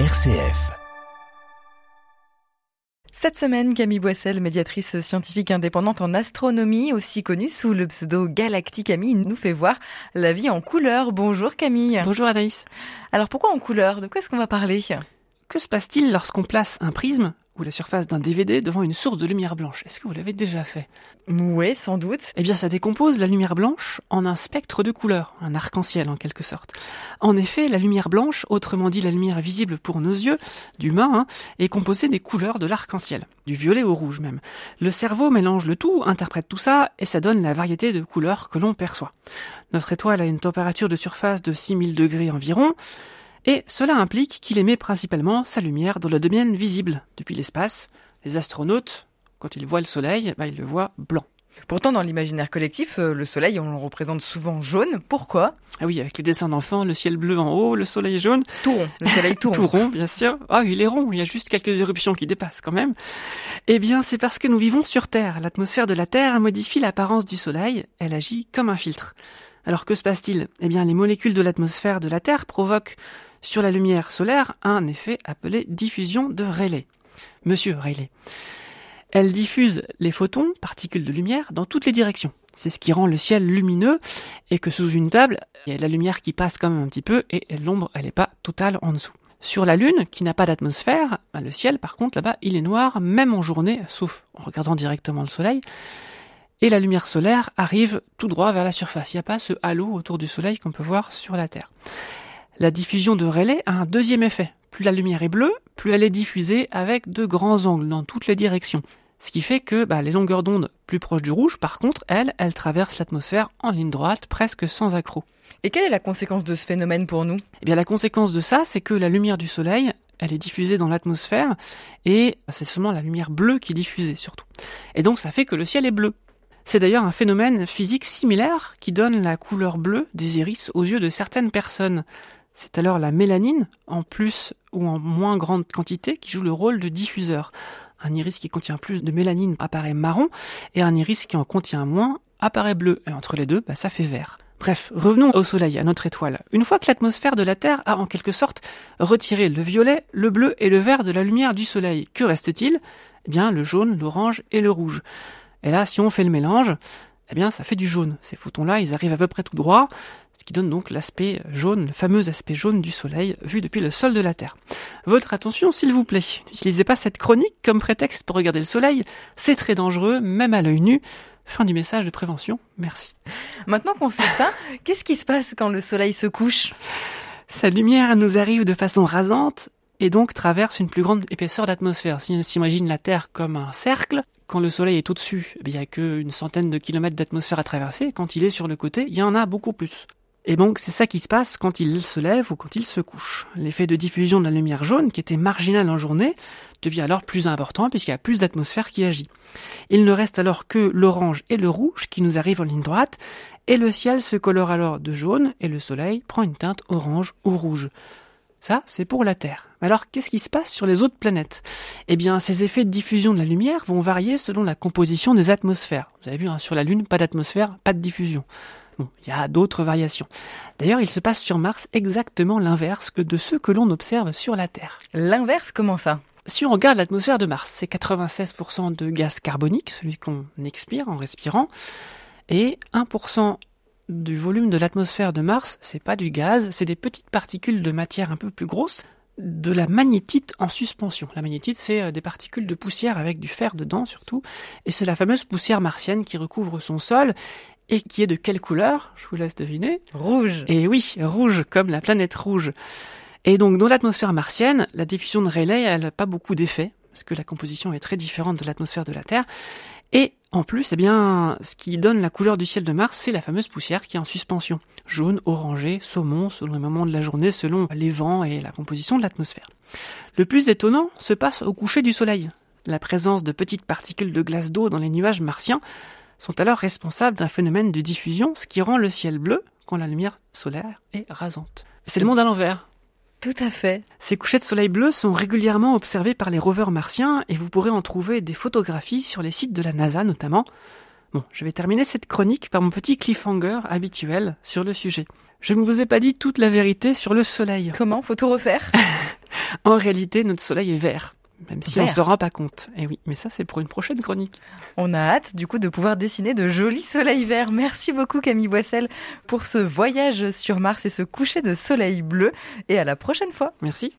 RCF. Cette semaine, Camille Boissel, médiatrice scientifique indépendante en astronomie, aussi connue sous le pseudo Galactic Camille, nous fait voir la vie en couleur. Bonjour Camille. Bonjour Anaïs. Alors pourquoi en couleur? De quoi est-ce qu'on va parler? Que se passe-t-il lorsqu'on place un prisme ou la surface d'un DVD devant une source de lumière blanche. Est-ce que vous l'avez déjà fait? Oui, sans doute. Eh bien, ça décompose la lumière blanche en un spectre de couleurs, un arc-en-ciel en quelque sorte. En effet, la lumière blanche, autrement dit la lumière visible pour nos yeux, d'humains, hein, est composée des couleurs de l'arc-en-ciel, du violet au rouge même. Le cerveau mélange le tout, interprète tout ça, et ça donne la variété de couleurs que l'on perçoit. Notre étoile a une température de surface de 6000 degrés environ, et cela implique qu'il émet principalement sa lumière dans le domaine visible. Depuis l'espace, les astronautes, quand ils voient le Soleil, bah, ils le voient blanc. Pourtant, dans l'imaginaire collectif, euh, le soleil, on le représente souvent jaune. Pourquoi? Ah oui, avec les dessins d'enfants, le ciel bleu en haut, le soleil jaune. Tout rond, le soleil tout rond. tout rond, bien sûr. Ah, il est rond, il y a juste quelques éruptions qui dépassent quand même. Eh bien, c'est parce que nous vivons sur Terre. L'atmosphère de la Terre modifie l'apparence du soleil, elle agit comme un filtre. Alors que se passe-t-il? Eh bien, les molécules de l'atmosphère de la Terre provoquent sur la lumière solaire un effet appelé diffusion de Rayleigh. Monsieur Rayleigh. Elle diffuse les photons, particules de lumière, dans toutes les directions. C'est ce qui rend le ciel lumineux et que sous une table, il y a de la lumière qui passe quand même un petit peu et l'ombre, elle n'est pas totale en dessous. Sur la Lune, qui n'a pas d'atmosphère, ben, le ciel, par contre, là-bas, il est noir, même en journée, sauf en regardant directement le soleil. Et la lumière solaire arrive tout droit vers la surface. Il n'y a pas ce halo autour du soleil qu'on peut voir sur la Terre. La diffusion de Rayleigh a un deuxième effet. Plus la lumière est bleue, plus elle est diffusée avec de grands angles dans toutes les directions. Ce qui fait que bah, les longueurs d'onde plus proches du rouge, par contre, elles, elles traversent l'atmosphère en ligne droite, presque sans accroc. Et quelle est la conséquence de ce phénomène pour nous? Eh bien, la conséquence de ça, c'est que la lumière du soleil, elle est diffusée dans l'atmosphère, et c'est seulement la lumière bleue qui est diffusée, surtout. Et donc, ça fait que le ciel est bleu. C'est d'ailleurs un phénomène physique similaire qui donne la couleur bleue des iris aux yeux de certaines personnes. C'est alors la mélanine, en plus ou en moins grande quantité, qui joue le rôle de diffuseur. Un iris qui contient plus de mélanine apparaît marron, et un iris qui en contient moins apparaît bleu. Et entre les deux, bah, ça fait vert. Bref, revenons au Soleil, à notre étoile. Une fois que l'atmosphère de la Terre a en quelque sorte retiré le violet, le bleu et le vert de la lumière du Soleil, que reste-t-il? Eh bien, le jaune, l'orange et le rouge. Et là, si on fait le mélange, eh bien, ça fait du jaune. Ces photons-là, ils arrivent à peu près tout droit, ce qui donne donc l'aspect jaune, le fameux aspect jaune du Soleil vu depuis le sol de la Terre. Votre attention, s'il vous plaît. N'utilisez pas cette chronique comme prétexte pour regarder le Soleil. C'est très dangereux, même à l'œil nu. Fin du message de prévention. Merci. Maintenant qu'on sait ça, qu'est-ce qui se passe quand le Soleil se couche? Sa lumière nous arrive de façon rasante et donc traverse une plus grande épaisseur d'atmosphère. Si on s'imagine la Terre comme un cercle, quand le soleil est au-dessus, eh il n'y a qu'une centaine de kilomètres d'atmosphère à traverser. Quand il est sur le côté, il y en a beaucoup plus. Et donc c'est ça qui se passe quand il se lève ou quand il se couche. L'effet de diffusion de la lumière jaune, qui était marginal en journée, devient alors plus important puisqu'il y a plus d'atmosphère qui agit. Il ne reste alors que l'orange et le rouge qui nous arrivent en ligne droite, et le ciel se colore alors de jaune et le soleil prend une teinte orange ou rouge. Ça, c'est pour la Terre. Alors, qu'est-ce qui se passe sur les autres planètes? Eh bien, ces effets de diffusion de la lumière vont varier selon la composition des atmosphères. Vous avez vu, hein, sur la Lune, pas d'atmosphère, pas de diffusion. Bon, il y a d'autres variations. D'ailleurs, il se passe sur Mars exactement l'inverse que de ce que l'on observe sur la Terre. L'inverse, comment ça? Si on regarde l'atmosphère de Mars, c'est 96% de gaz carbonique, celui qu'on expire en respirant, et 1% du volume de l'atmosphère de Mars, c'est pas du gaz, c'est des petites particules de matière un peu plus grosses, de la magnétite en suspension. La magnétite, c'est euh, des particules de poussière avec du fer dedans surtout, et c'est la fameuse poussière martienne qui recouvre son sol et qui est de quelle couleur? Je vous laisse deviner. Rouge. Et oui, rouge, comme la planète rouge. Et donc, dans l'atmosphère martienne, la diffusion de Rayleigh, elle n'a pas beaucoup d'effet, parce que la composition est très différente de l'atmosphère de la Terre. Et en plus, eh bien, ce qui donne la couleur du ciel de Mars, c'est la fameuse poussière qui est en suspension. Jaune, orangé, saumon, selon les moments de la journée, selon les vents et la composition de l'atmosphère. Le plus étonnant se passe au coucher du soleil. La présence de petites particules de glace d'eau dans les nuages martiens sont alors responsables d'un phénomène de diffusion, ce qui rend le ciel bleu quand la lumière solaire est rasante. C'est le monde à l'envers. Tout à fait. Ces couchers de soleil bleu sont régulièrement observés par les rovers martiens et vous pourrez en trouver des photographies sur les sites de la NASA notamment. Bon, je vais terminer cette chronique par mon petit cliffhanger habituel sur le sujet. Je ne vous ai pas dit toute la vérité sur le soleil. Comment Faut tout refaire? En réalité, notre soleil est vert. Même si on Vert. se rend pas compte. Et oui, mais ça c'est pour une prochaine chronique. On a hâte du coup de pouvoir dessiner de jolis soleils verts. Merci beaucoup Camille Boissel pour ce voyage sur Mars et ce coucher de soleil bleu. Et à la prochaine fois. Merci.